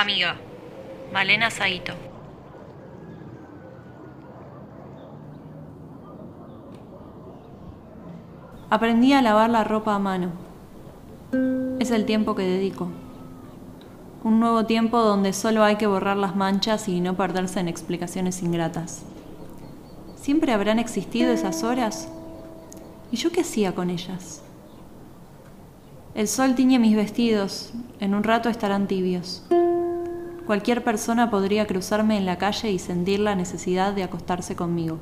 Amiga, Malena Saito. Aprendí a lavar la ropa a mano. Es el tiempo que dedico. Un nuevo tiempo donde solo hay que borrar las manchas y no perderse en explicaciones ingratas. ¿Siempre habrán existido esas horas? ¿Y yo qué hacía con ellas? El sol tiñe mis vestidos, en un rato estarán tibios. Cualquier persona podría cruzarme en la calle y sentir la necesidad de acostarse conmigo.